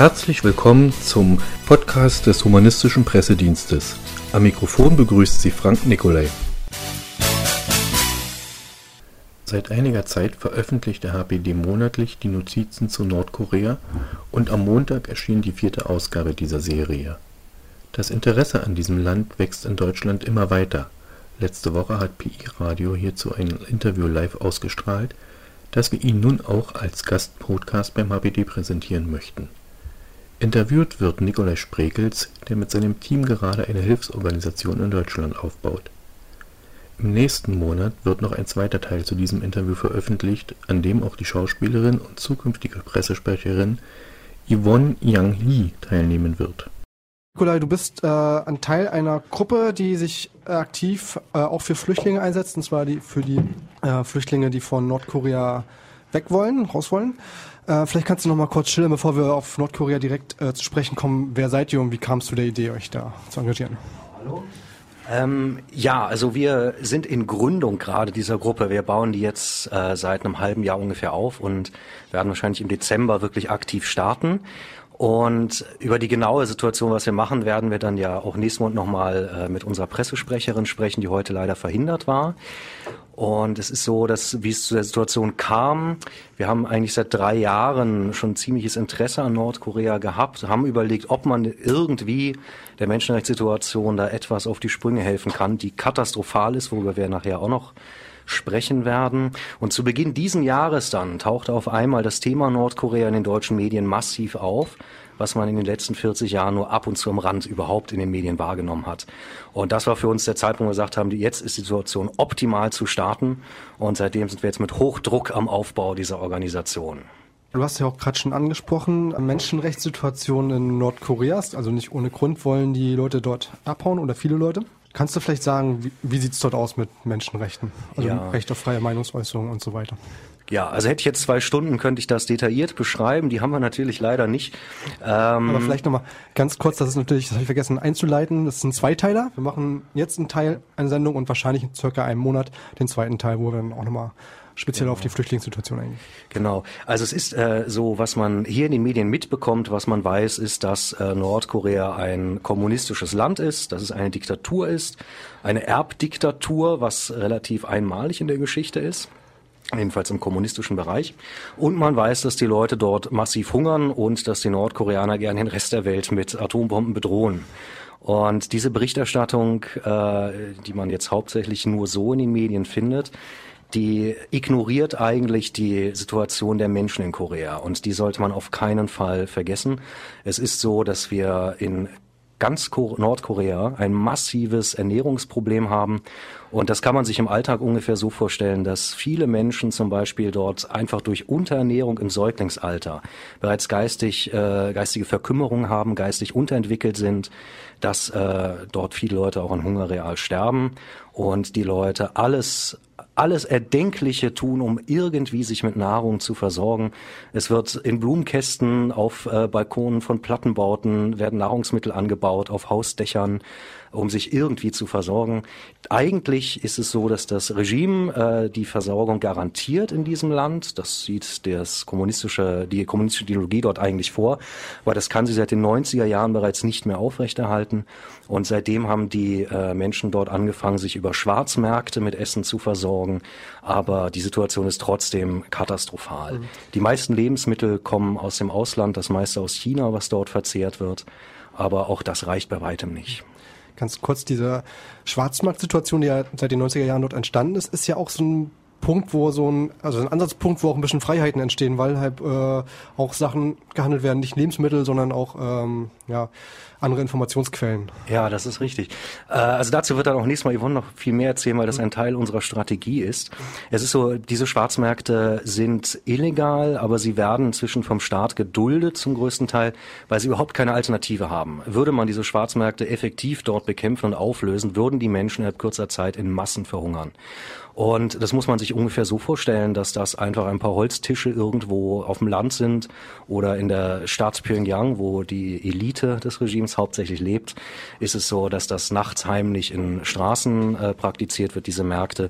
Herzlich willkommen zum Podcast des Humanistischen Pressedienstes. Am Mikrofon begrüßt Sie Frank Nicolai. Seit einiger Zeit veröffentlicht der HPD monatlich die Notizen zu Nordkorea und am Montag erschien die vierte Ausgabe dieser Serie. Das Interesse an diesem Land wächst in Deutschland immer weiter. Letzte Woche hat PI Radio hierzu ein Interview live ausgestrahlt, das wir Ihnen nun auch als Gastpodcast beim HPD präsentieren möchten. Interviewt wird Nikolai Sprekels, der mit seinem Team gerade eine Hilfsorganisation in Deutschland aufbaut. Im nächsten Monat wird noch ein zweiter Teil zu diesem Interview veröffentlicht, an dem auch die Schauspielerin und zukünftige Pressesprecherin Yvonne Yang Lee teilnehmen wird. Nikolai, du bist äh, ein Teil einer Gruppe, die sich äh, aktiv äh, auch für Flüchtlinge einsetzt, und zwar die, für die äh, Flüchtlinge, die von Nordkorea weg wollen, raus wollen. Äh, vielleicht kannst du noch mal kurz schildern, bevor wir auf Nordkorea direkt äh, zu sprechen kommen. Wer seid ihr und wie kam es zu der Idee, euch da zu engagieren? Hallo. Ähm, ja, also wir sind in Gründung gerade dieser Gruppe. Wir bauen die jetzt äh, seit einem halben Jahr ungefähr auf und werden wahrscheinlich im Dezember wirklich aktiv starten. Und über die genaue Situation, was wir machen, werden wir dann ja auch nächsten Monat nochmal äh, mit unserer Pressesprecherin sprechen, die heute leider verhindert war. Und es ist so, dass, wie es zu der Situation kam, wir haben eigentlich seit drei Jahren schon ziemliches Interesse an Nordkorea gehabt, haben überlegt, ob man irgendwie der Menschenrechtssituation da etwas auf die Sprünge helfen kann, die katastrophal ist, worüber wir nachher auch noch sprechen werden. Und zu Beginn diesen Jahres dann tauchte auf einmal das Thema Nordkorea in den deutschen Medien massiv auf was man in den letzten 40 Jahren nur ab und zu am Rand überhaupt in den Medien wahrgenommen hat. Und das war für uns der Zeitpunkt, wo wir gesagt haben, jetzt ist die Situation optimal zu starten. Und seitdem sind wir jetzt mit Hochdruck am Aufbau dieser Organisation. Du hast ja auch gerade schon angesprochen, Menschenrechtssituation in Nordkorea. Also nicht ohne Grund wollen die Leute dort abhauen oder viele Leute. Kannst du vielleicht sagen, wie, wie sieht es dort aus mit Menschenrechten? Also ja. Recht auf freie Meinungsäußerung und so weiter. Ja, also hätte ich jetzt zwei Stunden, könnte ich das detailliert beschreiben. Die haben wir natürlich leider nicht. Ähm Aber vielleicht nochmal ganz kurz, das ist natürlich, das habe ich vergessen einzuleiten, das sind Zweiteiler. Wir machen jetzt einen Teil einer Sendung und wahrscheinlich in circa einem Monat den zweiten Teil, wo wir dann auch nochmal speziell genau. auf die Flüchtlingssituation eingehen. Genau. Also es ist äh, so, was man hier in den Medien mitbekommt, was man weiß, ist, dass äh, Nordkorea ein kommunistisches Land ist, dass es eine Diktatur ist, eine Erbdiktatur, was relativ einmalig in der Geschichte ist jedenfalls im kommunistischen Bereich. Und man weiß, dass die Leute dort massiv hungern und dass die Nordkoreaner gerne den Rest der Welt mit Atombomben bedrohen. Und diese Berichterstattung, äh, die man jetzt hauptsächlich nur so in den Medien findet, die ignoriert eigentlich die Situation der Menschen in Korea und die sollte man auf keinen Fall vergessen. Es ist so, dass wir in ganz Nordkorea ein massives Ernährungsproblem haben. Und das kann man sich im Alltag ungefähr so vorstellen, dass viele Menschen zum Beispiel dort einfach durch Unterernährung im Säuglingsalter bereits geistig, äh, geistige Verkümmerung haben, geistig unterentwickelt sind, dass äh, dort viele Leute auch an Hunger real sterben und die Leute alles alles Erdenkliche tun, um irgendwie sich mit Nahrung zu versorgen. Es wird in Blumenkästen auf äh, Balkonen von Plattenbauten werden Nahrungsmittel angebaut, auf Hausdächern um sich irgendwie zu versorgen. Eigentlich ist es so, dass das Regime äh, die Versorgung garantiert in diesem Land. Das sieht das kommunistische, die kommunistische Ideologie dort eigentlich vor. Aber das kann sie seit den 90er Jahren bereits nicht mehr aufrechterhalten. Und seitdem haben die äh, Menschen dort angefangen, sich über Schwarzmärkte mit Essen zu versorgen. Aber die Situation ist trotzdem katastrophal. Mhm. Die meisten Lebensmittel kommen aus dem Ausland, das meiste aus China, was dort verzehrt wird. Aber auch das reicht bei weitem nicht ganz kurz, diese Schwarzmarktsituation, die ja seit den 90er Jahren dort entstanden ist, ist ja auch so ein Punkt, wo so ein, also ein Ansatzpunkt, wo auch ein bisschen Freiheiten entstehen, weil halt äh, auch Sachen gehandelt werden, nicht Lebensmittel, sondern auch ähm, ja, andere Informationsquellen. Ja, das ist richtig. Äh, also dazu wird dann auch nächstes Mal Yvonne noch viel mehr erzählen, weil das ein Teil unserer Strategie ist. Es ist so, diese Schwarzmärkte sind illegal, aber sie werden inzwischen vom Staat geduldet zum größten Teil, weil sie überhaupt keine Alternative haben. Würde man diese Schwarzmärkte effektiv dort bekämpfen und auflösen, würden die Menschen innerhalb kurzer Zeit in Massen verhungern. Und das muss man sich ungefähr so vorstellen, dass das einfach ein paar Holztische irgendwo auf dem Land sind oder in der Stadt Pyongyang, wo die Elite des Regimes hauptsächlich lebt, ist es so, dass das nachts heimlich in Straßen äh, praktiziert wird, diese Märkte.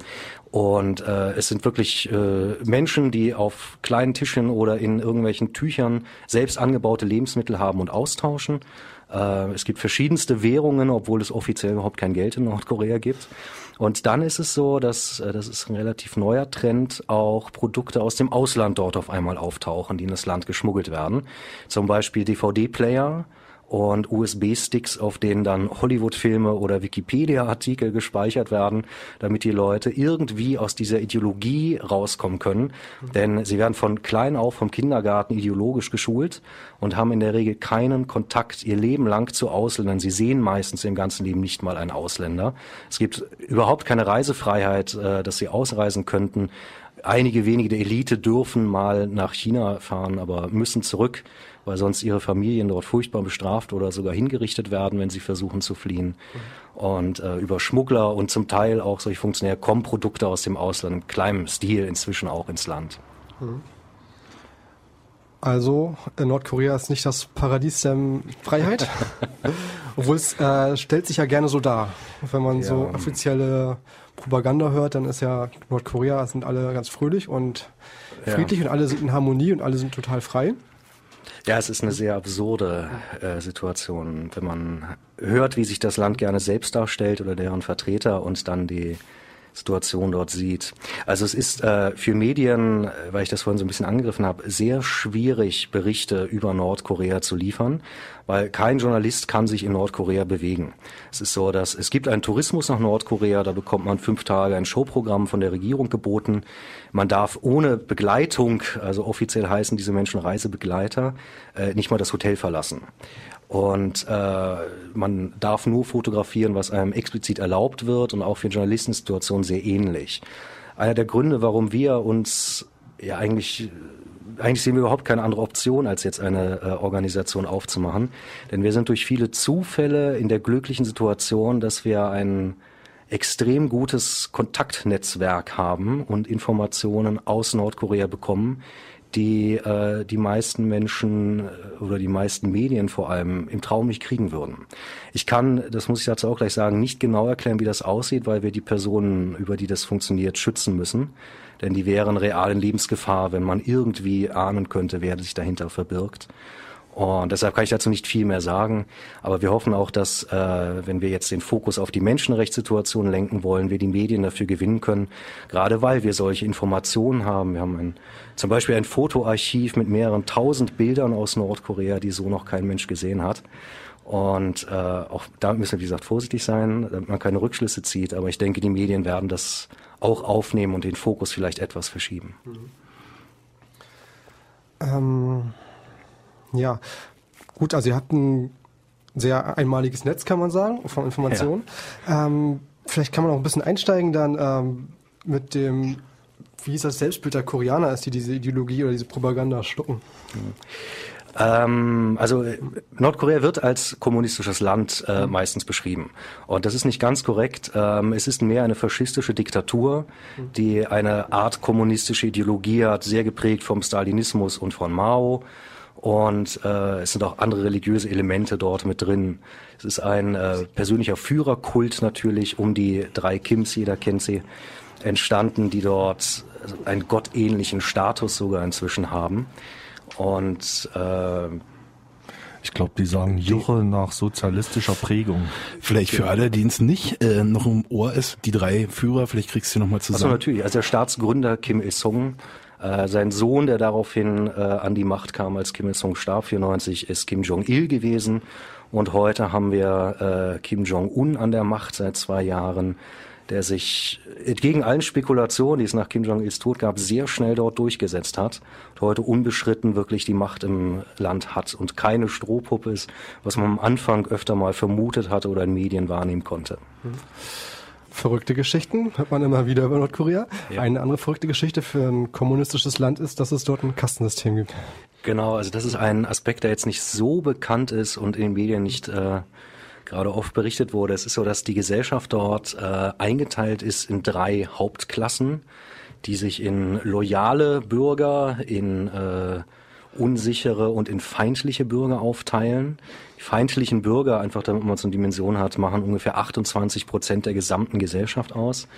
Und äh, es sind wirklich äh, Menschen, die auf kleinen Tischen oder in irgendwelchen Tüchern selbst angebaute Lebensmittel haben und austauschen. Äh, es gibt verschiedenste Währungen, obwohl es offiziell überhaupt kein Geld in Nordkorea gibt. Und dann ist es so, dass, äh, das ist ein relativ neuer Trend, auch Produkte aus dem Ausland dort auf einmal auftauchen, die in das Land geschmuggelt werden. Zum Beispiel DVD-Player, und USB-Sticks, auf denen dann Hollywood-Filme oder Wikipedia-Artikel gespeichert werden, damit die Leute irgendwie aus dieser Ideologie rauskommen können. Denn sie werden von klein auf vom Kindergarten ideologisch geschult und haben in der Regel keinen Kontakt ihr Leben lang zu Ausländern. Sie sehen meistens im ganzen Leben nicht mal einen Ausländer. Es gibt überhaupt keine Reisefreiheit, äh, dass sie ausreisen könnten. Einige wenige der Elite dürfen mal nach China fahren, aber müssen zurück weil sonst ihre Familien dort furchtbar bestraft oder sogar hingerichtet werden, wenn sie versuchen zu fliehen. Und äh, über Schmuggler und zum Teil auch solche Funktionäre kommen Produkte aus dem Ausland im kleinen Stil inzwischen auch ins Land. Also äh, Nordkorea ist nicht das Paradies der Freiheit, obwohl es äh, stellt sich ja gerne so dar. Wenn man ja. so offizielle Propaganda hört, dann ist ja Nordkorea sind alle ganz fröhlich und friedlich ja. und alle sind in Harmonie und alle sind total frei. Ja, es ist eine sehr absurde äh, Situation, wenn man hört, wie sich das Land gerne selbst darstellt oder deren Vertreter und dann die Situation dort sieht. Also es ist äh, für Medien, äh, weil ich das vorhin so ein bisschen angegriffen habe, sehr schwierig, Berichte über Nordkorea zu liefern, weil kein Journalist kann sich in Nordkorea bewegen. Es ist so, dass es gibt einen Tourismus nach Nordkorea, da bekommt man fünf Tage ein Showprogramm von der Regierung geboten. Man darf ohne Begleitung, also offiziell heißen diese Menschen Reisebegleiter, äh, nicht mal das Hotel verlassen. Und äh, man darf nur fotografieren, was einem explizit erlaubt wird und auch für Journalistensituationen sehr ähnlich. Einer der Gründe, warum wir uns ja eigentlich eigentlich sehen wir überhaupt keine andere Option, als jetzt eine äh, Organisation aufzumachen. Denn wir sind durch viele Zufälle in der glücklichen Situation, dass wir ein extrem gutes Kontaktnetzwerk haben und Informationen aus Nordkorea bekommen, die äh, die meisten Menschen äh, oder die meisten Medien vor allem im Traum nicht kriegen würden. Ich kann, das muss ich dazu auch gleich sagen, nicht genau erklären, wie das aussieht, weil wir die Personen, über die das funktioniert, schützen müssen. Denn die wären real in Lebensgefahr, wenn man irgendwie ahnen könnte, wer sich dahinter verbirgt. Und deshalb kann ich dazu nicht viel mehr sagen. Aber wir hoffen auch, dass, äh, wenn wir jetzt den Fokus auf die Menschenrechtssituation lenken wollen, wir die Medien dafür gewinnen können. Gerade weil wir solche Informationen haben. Wir haben ein, zum Beispiel ein Fotoarchiv mit mehreren tausend Bildern aus Nordkorea, die so noch kein Mensch gesehen hat. Und äh, auch damit müssen wir, wie gesagt, vorsichtig sein, damit man keine Rückschlüsse zieht. Aber ich denke, die Medien werden das auch aufnehmen und den Fokus vielleicht etwas verschieben. Mhm. Ähm ja, gut, also ihr habt ein sehr einmaliges Netz, kann man sagen, von Informationen. Ja. Ähm, vielleicht kann man auch ein bisschen einsteigen dann ähm, mit dem, wie hieß das Selbstbild der Koreaner ist, die diese Ideologie oder diese Propaganda schlucken. Mhm. Ähm, also Nordkorea wird als kommunistisches Land äh, mhm. meistens beschrieben. Und das ist nicht ganz korrekt. Ähm, es ist mehr eine faschistische Diktatur, mhm. die eine Art kommunistische Ideologie hat, sehr geprägt vom Stalinismus und von Mao. Und äh, es sind auch andere religiöse Elemente dort mit drin. Es ist ein äh, persönlicher Führerkult natürlich um die drei Kims, jeder kennt sie, entstanden, die dort einen gottähnlichen Status sogar inzwischen haben. Und äh, ich glaube, die sagen Juche nach sozialistischer Prägung. Vielleicht für alle, die es nicht äh, noch im Ohr ist, die drei Führer, vielleicht kriegst du noch mal zusammen. Also natürlich, also der Staatsgründer Kim Il-sung äh, sein Sohn, der daraufhin äh, an die Macht kam, als Kim Il-sung starb, 94, ist Kim Jong-il gewesen. Und heute haben wir äh, Kim Jong-un an der Macht seit zwei Jahren, der sich entgegen allen Spekulationen, die es nach Kim Jong-ils Tod gab, sehr schnell dort durchgesetzt hat und heute unbeschritten wirklich die Macht im Land hat und keine Strohpuppe ist, was man am Anfang öfter mal vermutet hatte oder in Medien wahrnehmen konnte. Mhm verrückte Geschichten, hört man immer wieder über Nordkorea. Ja. Eine andere verrückte Geschichte für ein kommunistisches Land ist, dass es dort ein Kastensystem gibt. Genau, also das ist ein Aspekt, der jetzt nicht so bekannt ist und in den Medien nicht äh, gerade oft berichtet wurde. Es ist so, dass die Gesellschaft dort äh, eingeteilt ist in drei Hauptklassen die sich in loyale Bürger, in äh, unsichere und in feindliche Bürger aufteilen. Die feindlichen Bürger, einfach damit man so eine Dimension hat, machen ungefähr 28 Prozent der gesamten Gesellschaft aus.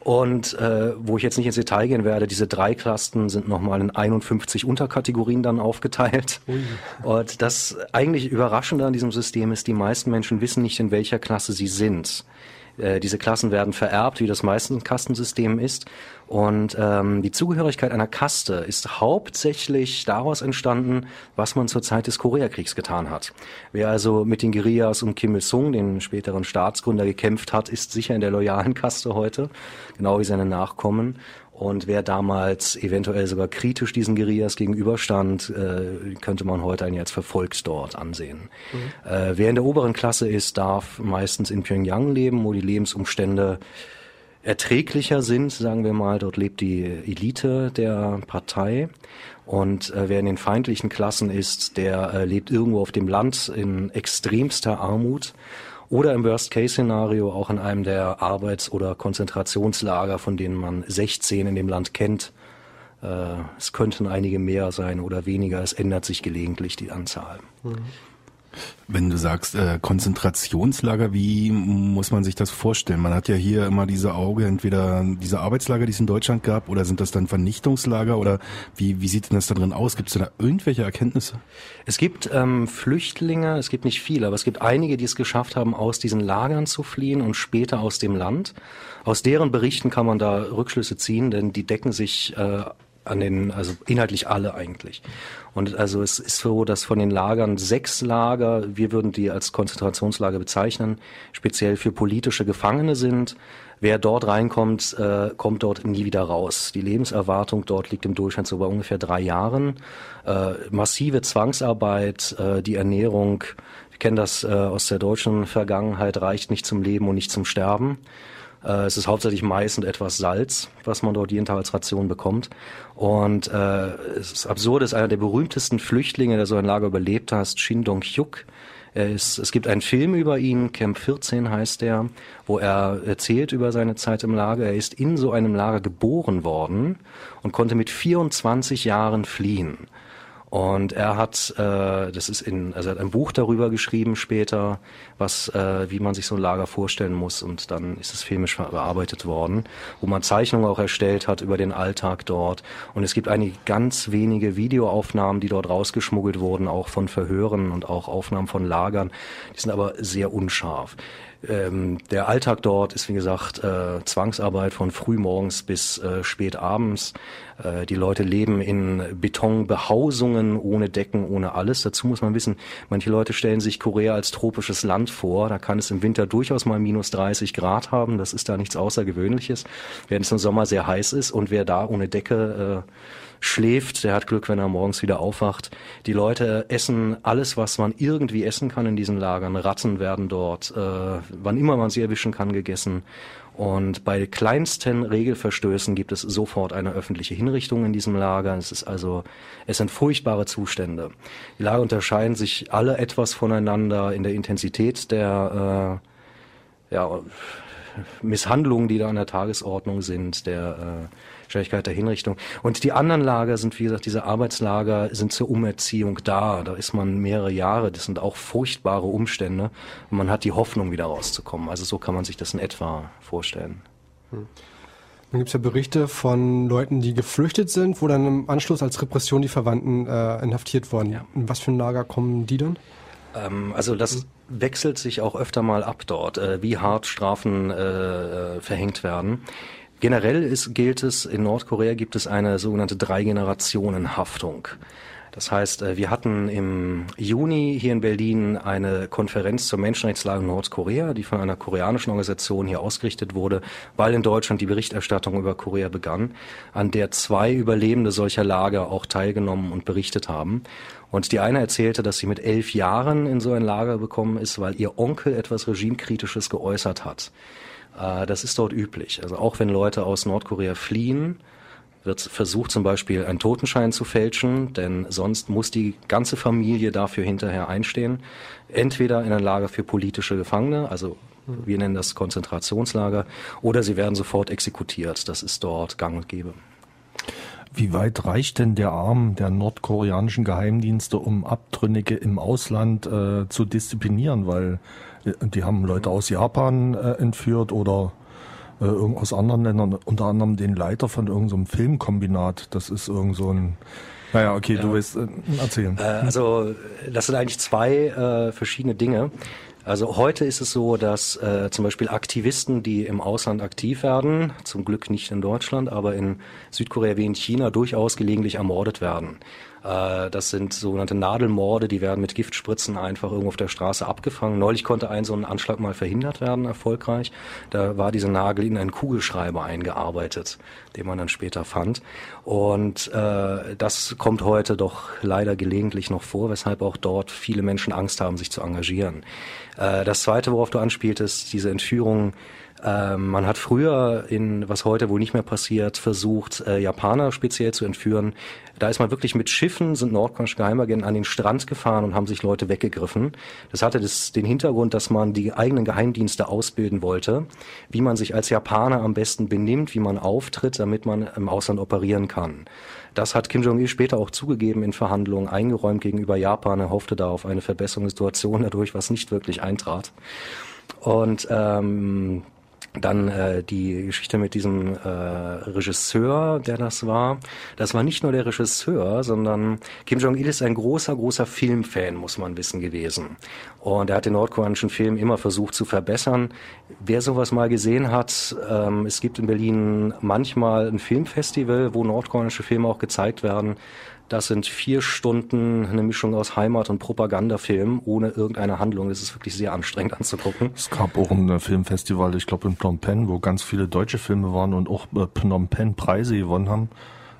Und äh, wo ich jetzt nicht ins Detail gehen werde, diese drei Klassen sind nochmal in 51 Unterkategorien dann aufgeteilt. Ui. Und das eigentlich Überraschende an diesem System ist, die meisten Menschen wissen nicht, in welcher Klasse sie sind. Äh, diese Klassen werden vererbt, wie das meiste Kastensystem ist. Und ähm, die Zugehörigkeit einer Kaste ist hauptsächlich daraus entstanden, was man zur Zeit des Koreakriegs getan hat. Wer also mit den Guerillas um Kim Il-sung, den späteren Staatsgründer, gekämpft hat, ist sicher in der loyalen Kaste heute, genau wie seine Nachkommen. Und wer damals eventuell sogar kritisch diesen Guerillas gegenüberstand, äh, könnte man heute einen jetzt verfolgt dort ansehen. Mhm. Äh, wer in der oberen Klasse ist, darf meistens in Pyongyang leben, wo die Lebensumstände erträglicher sind, sagen wir mal. Dort lebt die Elite der Partei. Und äh, wer in den feindlichen Klassen ist, der äh, lebt irgendwo auf dem Land in extremster Armut oder im Worst-Case-Szenario auch in einem der Arbeits- oder Konzentrationslager, von denen man 16 in dem Land kennt. Äh, es könnten einige mehr sein oder weniger, es ändert sich gelegentlich die Anzahl. Mhm. Wenn du sagst äh, Konzentrationslager, wie muss man sich das vorstellen? Man hat ja hier immer diese Auge, entweder diese Arbeitslager, die es in Deutschland gab, oder sind das dann Vernichtungslager oder wie, wie sieht denn das da drin aus? Gibt es da irgendwelche Erkenntnisse? Es gibt ähm, Flüchtlinge, es gibt nicht viele, aber es gibt einige, die es geschafft haben, aus diesen Lagern zu fliehen und später aus dem Land. Aus deren Berichten kann man da Rückschlüsse ziehen, denn die decken sich äh, an den, also inhaltlich alle eigentlich. Und also es ist so, dass von den Lagern sechs Lager, wir würden die als Konzentrationslager bezeichnen, speziell für politische Gefangene sind. Wer dort reinkommt, äh, kommt dort nie wieder raus. Die Lebenserwartung dort liegt im Durchschnitt so bei ungefähr drei Jahren. Äh, massive Zwangsarbeit, äh, die Ernährung, wir kennen das äh, aus der deutschen Vergangenheit, reicht nicht zum Leben und nicht zum Sterben. Äh, es ist hauptsächlich Mais und etwas Salz, was man dort jeden Tag als Ration bekommt. Und äh, es ist absurd, ist einer der berühmtesten Flüchtlinge, der so ein Lager überlebt hat, Shin Dong-hyuk. Ist, es gibt einen Film über ihn, Camp 14 heißt der, wo er erzählt über seine Zeit im Lager. Er ist in so einem Lager geboren worden und konnte mit 24 Jahren fliehen. Und er hat, äh, das ist in, also er hat ein Buch darüber geschrieben später, was, äh, wie man sich so ein Lager vorstellen muss. Und dann ist es filmisch bearbeitet worden, wo man Zeichnungen auch erstellt hat über den Alltag dort. Und es gibt einige ganz wenige Videoaufnahmen, die dort rausgeschmuggelt wurden, auch von Verhören und auch Aufnahmen von Lagern. Die sind aber sehr unscharf. Ähm, der Alltag dort ist, wie gesagt, äh, Zwangsarbeit von frühmorgens bis äh, spät abends. Äh, die Leute leben in Betonbehausungen ohne Decken, ohne alles. Dazu muss man wissen, manche Leute stellen sich Korea als tropisches Land vor. Da kann es im Winter durchaus mal minus 30 Grad haben. Das ist da nichts Außergewöhnliches. Während es im Sommer sehr heiß ist und wer da ohne Decke äh, schläft, der hat Glück, wenn er morgens wieder aufwacht. Die Leute essen alles, was man irgendwie essen kann in diesen Lagern. Ratten werden dort, äh, wann immer man sie erwischen kann, gegessen. Und bei kleinsten Regelverstößen gibt es sofort eine öffentliche Hinrichtung in diesem Lager. Es ist also, es sind furchtbare Zustände. Die Lager unterscheiden sich alle etwas voneinander in der Intensität der äh, ja, Misshandlungen, die da an der Tagesordnung sind, der äh, Schnelligkeit der Hinrichtung. Und die anderen Lager sind, wie gesagt, diese Arbeitslager sind zur Umerziehung da. Da ist man mehrere Jahre. Das sind auch furchtbare Umstände. Und man hat die Hoffnung, wieder rauszukommen. Also so kann man sich das in etwa vorstellen. Hm. Dann gibt es ja Berichte von Leuten, die geflüchtet sind, wo dann im Anschluss als Repression die Verwandten äh, inhaftiert wurden. Ja. In was für ein Lager kommen die dann? Ähm, also das hm. wechselt sich auch öfter mal ab dort, äh, wie hart Strafen äh, äh verhängt werden. Generell ist, gilt es, in Nordkorea gibt es eine sogenannte Drei-Generationen-Haftung. Das heißt, äh, wir hatten im Juni hier in Berlin eine Konferenz zur Menschenrechtslage in Nordkorea, die von einer koreanischen Organisation hier ausgerichtet wurde, weil in Deutschland die Berichterstattung über Korea begann, an der zwei Überlebende solcher Lager auch teilgenommen und berichtet haben. Und die eine erzählte, dass sie mit elf Jahren in so ein Lager gekommen ist, weil ihr Onkel etwas Regimekritisches geäußert hat. Äh, das ist dort üblich. Also auch wenn Leute aus Nordkorea fliehen, wird versucht zum Beispiel einen Totenschein zu fälschen, denn sonst muss die ganze Familie dafür hinterher einstehen. Entweder in ein Lager für politische Gefangene, also Wir nennen das Konzentrationslager. Oder sie werden sofort exekutiert. Das ist dort gang und gäbe. Wie weit reicht denn der Arm der nordkoreanischen Geheimdienste, um Abtrünnige im Ausland äh, zu disziplinieren? Weil äh, die haben Leute aus Japan äh, entführt oder äh, aus anderen Ländern, unter anderem den Leiter von irgendeinem so Filmkombinat. Das ist irgend so ein naja, okay, du willst äh, erzählen. Äh, also das sind eigentlich zwei äh, verschiedene Dinge. Also heute ist es so, dass äh, zum Beispiel Aktivisten, die im Ausland aktiv werden, zum Glück nicht in Deutschland, aber in Südkorea wie in China durchaus gelegentlich ermordet werden. Äh, das sind sogenannte Nadelmorde, die werden mit Giftspritzen einfach irgendwo auf der Straße abgefangen. Neulich konnte ein so ein Anschlag mal verhindert werden, erfolgreich. Da war dieser Nagel in einen Kugelschreiber eingearbeitet, den man dann später fand. Und äh, das kommt heute doch leider gelegentlich noch vor, weshalb auch dort viele Menschen Angst haben, sich zu engagieren. Äh, das Zweite, worauf du anspieltest, diese Entführung ähm, man hat früher in, was heute wohl nicht mehr passiert, versucht, äh, Japaner speziell zu entführen. Da ist man wirklich mit Schiffen, sind nordkoreanische Geheimagenten an den Strand gefahren und haben sich Leute weggegriffen. Das hatte das, den Hintergrund, dass man die eigenen Geheimdienste ausbilden wollte, wie man sich als Japaner am besten benimmt, wie man auftritt, damit man im Ausland operieren kann. Das hat Kim Jong-il später auch zugegeben in Verhandlungen, eingeräumt gegenüber Japan. Er hoffte da auf eine Verbesserung der Situation dadurch, was nicht wirklich eintrat. Und ähm, dann äh, die Geschichte mit diesem äh, Regisseur, der das war. Das war nicht nur der Regisseur, sondern Kim Jong-il ist ein großer, großer Filmfan, muss man wissen, gewesen. Und er hat den nordkoreanischen Film immer versucht zu verbessern. Wer sowas mal gesehen hat, ähm, es gibt in Berlin manchmal ein Filmfestival, wo nordkoreanische Filme auch gezeigt werden. Das sind vier Stunden eine Mischung aus Heimat- und Propagandafilm ohne irgendeine Handlung. Das ist wirklich sehr anstrengend anzugucken. Es gab auch ein äh, Filmfestival, ich glaube in Phnom Penh, wo ganz viele deutsche Filme waren und auch äh, Phnom Penh Preise gewonnen haben.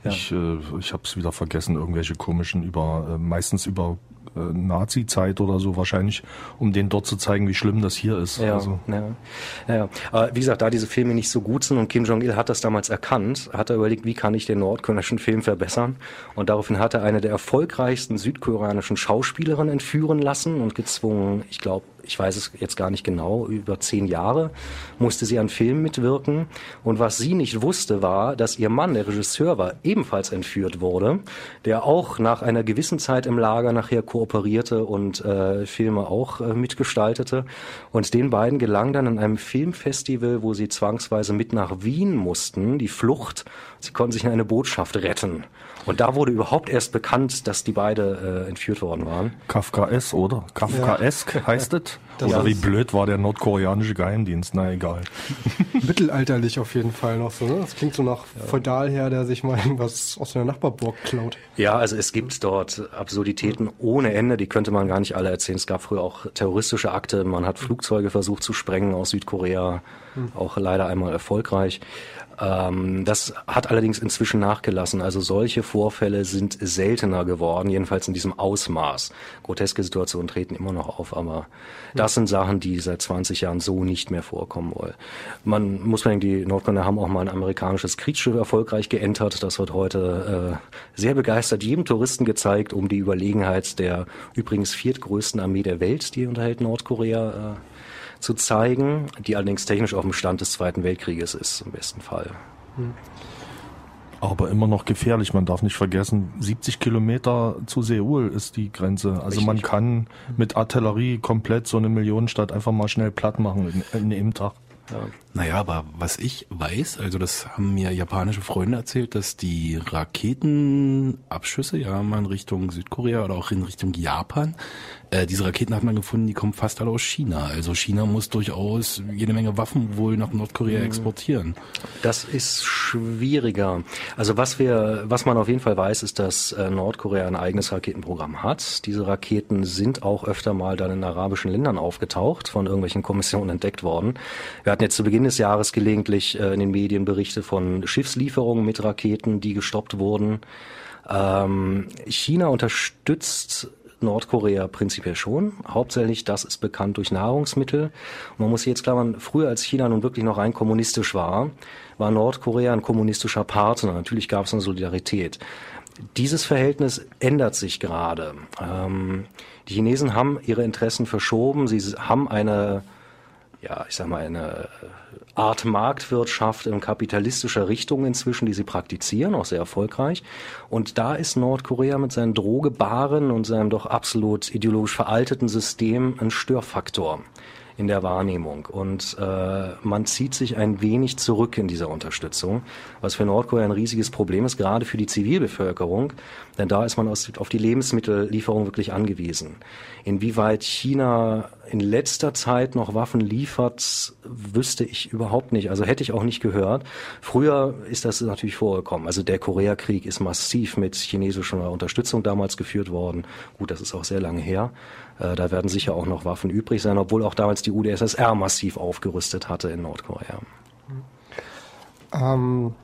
Ja. Ich, äh, ich habe es wieder vergessen, irgendwelche komischen über, äh, meistens über Nazi-Zeit oder so wahrscheinlich, um denen dort zu zeigen, wie schlimm das hier ist. Ja, also. ja, ja. Aber wie gesagt, da diese Filme nicht so gut sind und Kim Jong-il hat das damals erkannt, hat er überlegt, wie kann ich den nordkoreanischen Film verbessern und daraufhin hat er eine der erfolgreichsten südkoreanischen Schauspielerinnen entführen lassen und gezwungen, ich glaube, ich weiß es jetzt gar nicht genau, über zehn Jahre musste sie an Filmen mitwirken. Und was sie nicht wusste, war, dass ihr Mann, der Regisseur war, ebenfalls entführt wurde, der auch nach einer gewissen Zeit im Lager nachher kooperierte und äh, Filme auch äh, mitgestaltete. Und den beiden gelang dann in einem Filmfestival, wo sie zwangsweise mit nach Wien mussten, die Flucht. Sie konnten sich in eine Botschaft retten. Und da wurde überhaupt erst bekannt, dass die beide äh, entführt worden waren. Kafka-S, oder? Kafkaesk ja. heißt es? Oder wie blöd war der nordkoreanische Geheimdienst? Na egal. Mittelalterlich auf jeden Fall noch so, ne? Das klingt so nach ja. Feudalherr, der sich mal irgendwas aus seiner Nachbarburg klaut. Ja, also es gibt dort Absurditäten ohne Ende, die könnte man gar nicht alle erzählen. Es gab früher auch terroristische Akte, man hat Flugzeuge versucht zu sprengen aus Südkorea, hm. auch leider einmal erfolgreich. Ähm, das hat allerdings inzwischen nachgelassen. Also solche Vorfälle sind seltener geworden, jedenfalls in diesem Ausmaß. Groteske Situationen treten immer noch auf, aber das sind Sachen, die seit 20 Jahren so nicht mehr vorkommen wollen. Man muss sagen, die Nordkorea haben auch mal ein amerikanisches Kriegsschiff erfolgreich geentert. Das wird heute äh, sehr begeistert jedem Touristen gezeigt, um die Überlegenheit der übrigens viertgrößten Armee der Welt, die unterhält Nordkorea, äh, zu zeigen, die allerdings technisch auf dem Stand des Zweiten Weltkrieges ist, im besten Fall. Aber immer noch gefährlich. Man darf nicht vergessen, 70 Kilometer zu Seoul ist die Grenze. Also Richtig. man kann mit Artillerie komplett so eine Millionenstadt einfach mal schnell platt machen in, in einem Tag. Ja. Naja, aber was ich weiß, also das haben mir japanische Freunde erzählt, dass die Raketenabschüsse ja mal in Richtung Südkorea oder auch in Richtung Japan äh, diese Raketen hat man gefunden, die kommen fast alle aus China. Also China muss durchaus jede Menge Waffen wohl nach Nordkorea mhm. exportieren. Das ist schwieriger. Also was wir, was man auf jeden Fall weiß, ist, dass äh, Nordkorea ein eigenes Raketenprogramm hat. Diese Raketen sind auch öfter mal dann in arabischen Ländern aufgetaucht, von irgendwelchen Kommissionen entdeckt worden. Wir hatten jetzt zu Beginn des Jahres gelegentlich äh, in den Medien Berichte von Schiffslieferungen mit Raketen, die gestoppt wurden. Ähm, China unterstützt Nordkorea prinzipiell schon. Hauptsächlich, das ist bekannt durch Nahrungsmittel. Und man muss jetzt klar machen, früher als China nun wirklich noch rein kommunistisch war, war Nordkorea ein kommunistischer Partner. Natürlich gab es eine Solidarität. Dieses Verhältnis ändert sich gerade. Ähm, die Chinesen haben ihre Interessen verschoben. Sie haben eine ja, ich sag mal, eine Art Marktwirtschaft in kapitalistischer Richtung inzwischen, die sie praktizieren, auch sehr erfolgreich. Und da ist Nordkorea mit seinen Drogebaren und seinem doch absolut ideologisch veralteten System ein Störfaktor in der Wahrnehmung. Und äh, man zieht sich ein wenig zurück in dieser Unterstützung, was für Nordkorea ein riesiges Problem ist, gerade für die Zivilbevölkerung, denn da ist man aus, auf die Lebensmittellieferung wirklich angewiesen. Inwieweit China in letzter Zeit noch Waffen liefert, wüsste ich überhaupt nicht. Also hätte ich auch nicht gehört. Früher ist das natürlich vorgekommen. Also der Koreakrieg ist massiv mit chinesischer Unterstützung damals geführt worden. Gut, das ist auch sehr lange her. Äh, da werden sicher auch noch Waffen übrig sein, obwohl auch damals die UdSSR massiv aufgerüstet hatte in Nordkorea. Ähm,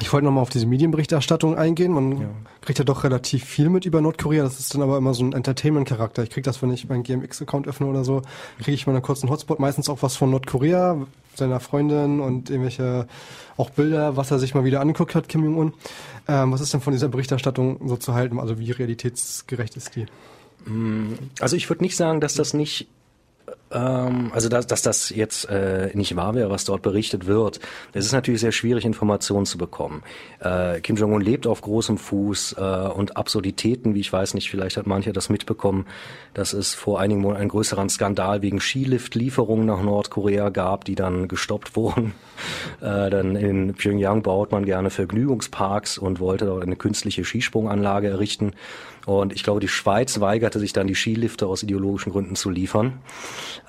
ich wollte nochmal auf diese Medienberichterstattung eingehen. Man ja. kriegt ja doch relativ viel mit über Nordkorea. Das ist dann aber immer so ein Entertainment-Charakter. Ich kriege das, wenn ich meinen GMX-Account öffne oder so, kriege ich mal einen kurzen Hotspot, meistens auch was von Nordkorea, seiner Freundin und irgendwelche auch Bilder, was er sich mal wieder angeguckt hat, Kim Jong-un. Ähm, was ist denn von dieser Berichterstattung so zu halten? Also wie realitätsgerecht ist die? Mm, also ich würde nicht sagen, dass das nicht ähm, also dass, dass das jetzt äh, nicht wahr wäre, was dort berichtet wird. Es ist natürlich sehr schwierig, Informationen zu bekommen. Äh, Kim Jong-un lebt auf großem Fuß äh, und Absurditäten, wie ich weiß nicht, vielleicht hat mancher das mitbekommen, dass es vor einigen Monaten einen größeren Skandal wegen Skiliftlieferungen nach Nordkorea gab, die dann gestoppt wurden. Äh, dann in Pyongyang baut man gerne Vergnügungsparks und wollte dort eine künstliche Skisprunganlage errichten. Und ich glaube, die Schweiz weigerte sich dann, die Skilifte aus ideologischen Gründen zu liefern.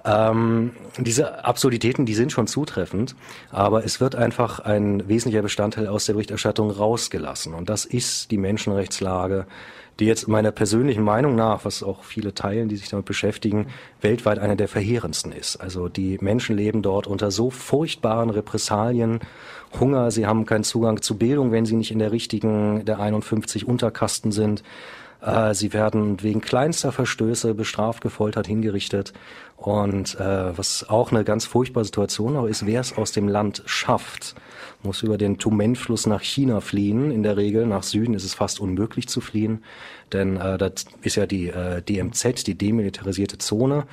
Ähm, diese Absurditäten, die sind schon zutreffend, aber es wird einfach ein wesentlicher Bestandteil aus der Berichterstattung rausgelassen. Und das ist die Menschenrechtslage, die jetzt meiner persönlichen Meinung nach, was auch viele teilen, die sich damit beschäftigen, weltweit eine der verheerendsten ist. Also die Menschen leben dort unter so furchtbaren Repressalien, Hunger, sie haben keinen Zugang zu Bildung, wenn sie nicht in der richtigen der 51 Unterkasten sind. Äh, sie werden wegen kleinster Verstöße bestraft, gefoltert, hingerichtet. Und äh, was auch eine ganz furchtbare Situation auch ist, wer es aus dem Land schafft, muss über den Tumen-Fluss nach China fliehen. In der Regel nach Süden ist es fast unmöglich zu fliehen, denn äh, das ist ja die äh, DMZ, die demilitarisierte Zone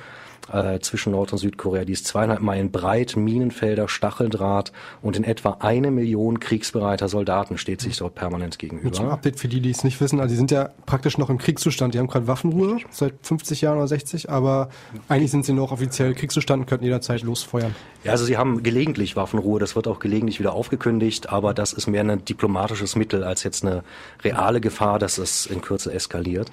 äh, zwischen Nord- und Südkorea. Die ist zweieinhalb Meilen breit, Minenfelder, Stacheldraht und in etwa eine Million kriegsbereiter Soldaten steht sich dort permanent gegenüber. Zum Update für die, die es nicht wissen, also die sind ja praktisch noch im Kriegszustand. Die haben gerade Waffenruhe seit 50 Jahren oder 60, aber eigentlich sind sie noch offiziell Kriegszustand und könnten jederzeit losfeuern. Ja, also sie haben gelegentlich Waffenruhe, das wird auch gelegentlich wieder aufgekündigt, aber das ist mehr ein diplomatisches Mittel als jetzt eine reale Gefahr, dass es in Kürze eskaliert.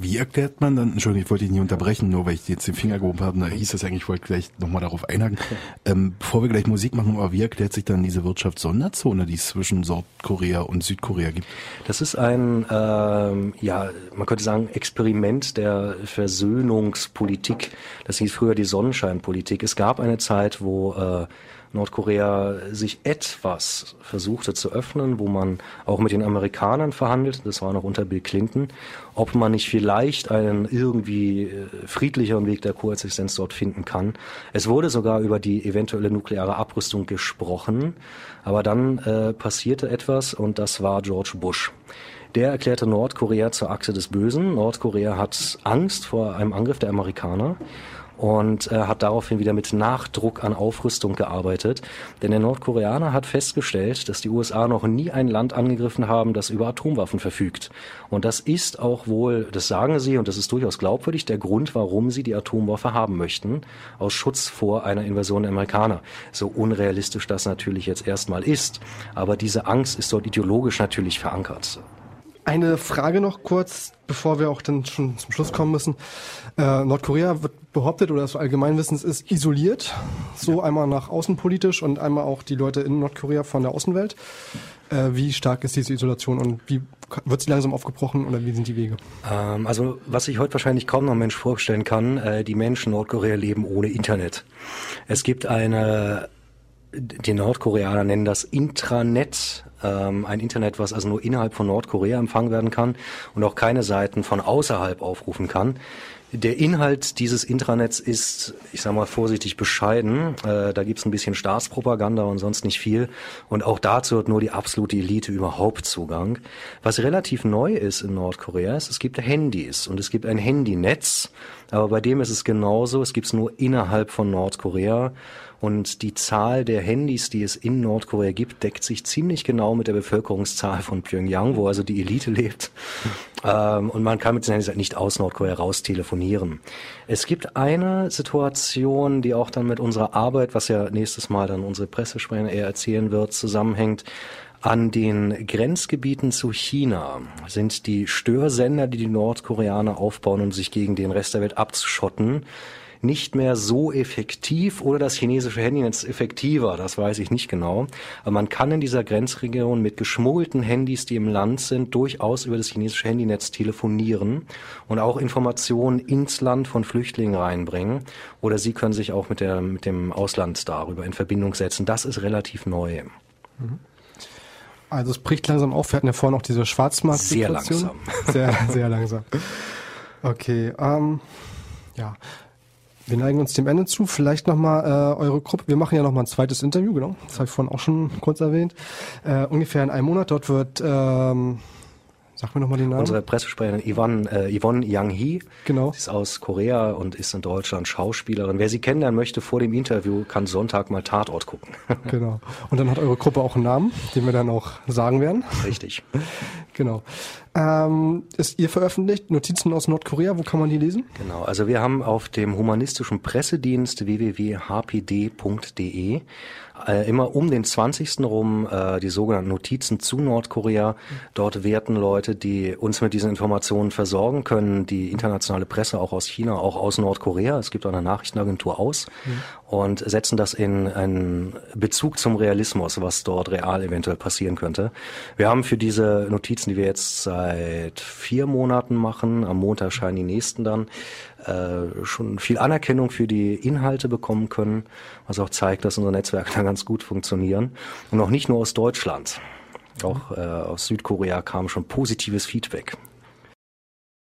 Wie erklärt man dann, Entschuldigung, ich wollte dich nicht unterbrechen, nur weil ich jetzt den Finger gehoben habe, da hieß es eigentlich, ich wollte gleich nochmal darauf einhaken. Ähm, bevor wir gleich Musik machen, aber wie erklärt sich dann diese Wirtschaftssonderzone, die es zwischen Nordkorea und Südkorea gibt? Das ist ein, ähm, ja, man könnte sagen, Experiment der Versöhnungspolitik. Das hieß früher die Sonnenscheinpolitik. Es gab eine Zeit, wo äh, Nordkorea sich etwas versuchte zu öffnen, wo man auch mit den Amerikanern verhandelt, das war noch unter Bill Clinton, ob man nicht vielleicht einen irgendwie äh, friedlicheren Weg der Koexistenz dort finden kann. Es wurde sogar über die eventuelle nukleare Abrüstung gesprochen, aber dann äh, passierte etwas und das war George Bush. Der erklärte Nordkorea zur Achse des Bösen. Nordkorea hat Angst vor einem Angriff der Amerikaner und äh, hat daraufhin wieder mit Nachdruck an Aufrüstung gearbeitet. Denn der Nordkoreaner hat festgestellt, dass die USA noch nie ein Land angegriffen haben, das über Atomwaffen verfügt. Und das ist auch wohl, das sagen sie, und das ist durchaus glaubwürdig, der Grund, warum sie die Atomwaffe haben möchten, aus Schutz vor einer Invasion der Amerikaner. So unrealistisch das natürlich jetzt erstmal ist. Aber diese Angst ist dort ideologisch natürlich verankert. Eine Frage noch kurz, bevor wir auch dann schon zum Schluss kommen müssen. Äh, Nordkorea wird behauptet oder das Allgemeinwissens ist isoliert, so ja. einmal nach außenpolitisch und einmal auch die Leute in Nordkorea von der Außenwelt. Äh, wie stark ist diese Isolation und wie wird sie langsam aufgebrochen oder wie sind die Wege? Ähm, also was sich heute wahrscheinlich kaum noch ein Mensch vorstellen kann, äh, die Menschen in Nordkorea leben ohne Internet. Es gibt eine die Nordkoreaner nennen das Intranet, ähm, ein Internet, was also nur innerhalb von Nordkorea empfangen werden kann und auch keine Seiten von außerhalb aufrufen kann. Der Inhalt dieses Intranets ist, ich sage mal vorsichtig, bescheiden. Äh, da gibt's ein bisschen Staatspropaganda und sonst nicht viel. Und auch dazu hat nur die absolute Elite überhaupt Zugang. Was relativ neu ist in Nordkorea ist, es gibt Handys und es gibt ein Handynetz. Aber bei dem ist es genauso. Es gibt's nur innerhalb von Nordkorea. Und die Zahl der Handys, die es in Nordkorea gibt, deckt sich ziemlich genau mit der Bevölkerungszahl von Pyongyang, wo also die Elite lebt. Ähm, und man kann mit den Handys halt nicht aus Nordkorea raus telefonieren. Es gibt eine Situation, die auch dann mit unserer Arbeit, was ja nächstes Mal dann unsere Pressesprecherin eher erzählen wird, zusammenhängt. An den Grenzgebieten zu China sind die Störsender, die die Nordkoreaner aufbauen, um sich gegen den Rest der Welt abzuschotten, nicht mehr so effektiv oder das chinesische Handynetz effektiver, das weiß ich nicht genau. Aber man kann in dieser Grenzregion mit geschmuggelten Handys, die im Land sind, durchaus über das chinesische Handynetz telefonieren und auch Informationen ins Land von Flüchtlingen reinbringen. Oder sie können sich auch mit, der, mit dem Ausland darüber in Verbindung setzen. Das ist relativ neu. Mhm. Also es bricht langsam auf. Wir hatten ja vorhin noch diese schwarzmarkt Sehr langsam. Sehr, sehr langsam. Okay, ähm, ja. Wir neigen uns dem Ende zu. Vielleicht nochmal äh, eure Gruppe. Wir machen ja nochmal ein zweites Interview, genau. Das habe ich vorhin auch schon kurz erwähnt. Äh, ungefähr in einem Monat. Dort wird ähm, Sag mir nochmal den Namen. Unsere Pressesprecherin Yvonne, äh, Yvonne Yang-hee. Genau. Sie ist aus Korea und ist in Deutschland Schauspielerin. Wer sie kennenlernen möchte vor dem Interview, kann Sonntag mal Tatort gucken. genau. Und dann hat eure Gruppe auch einen Namen, den wir dann auch sagen werden. Richtig. genau. Ähm, ist ihr veröffentlicht Notizen aus Nordkorea? Wo kann man die lesen? Genau. Also wir haben auf dem humanistischen Pressedienst www.hpd.de äh, immer um den 20. rum äh, die sogenannten Notizen zu Nordkorea. Dort werten Leute, die uns mit diesen Informationen versorgen können, die internationale Presse auch aus China, auch aus Nordkorea. Es gibt auch eine Nachrichtenagentur aus mhm. und setzen das in einen Bezug zum Realismus, was dort real eventuell passieren könnte. Wir haben für diese Notizen, die wir jetzt seit vier Monaten machen, am Montag erscheinen die nächsten dann, äh, schon viel Anerkennung für die Inhalte bekommen können, was auch zeigt, dass unsere Netzwerke da ganz gut funktionieren. Und auch nicht nur aus Deutschland. Auch äh, aus Südkorea kam schon positives Feedback.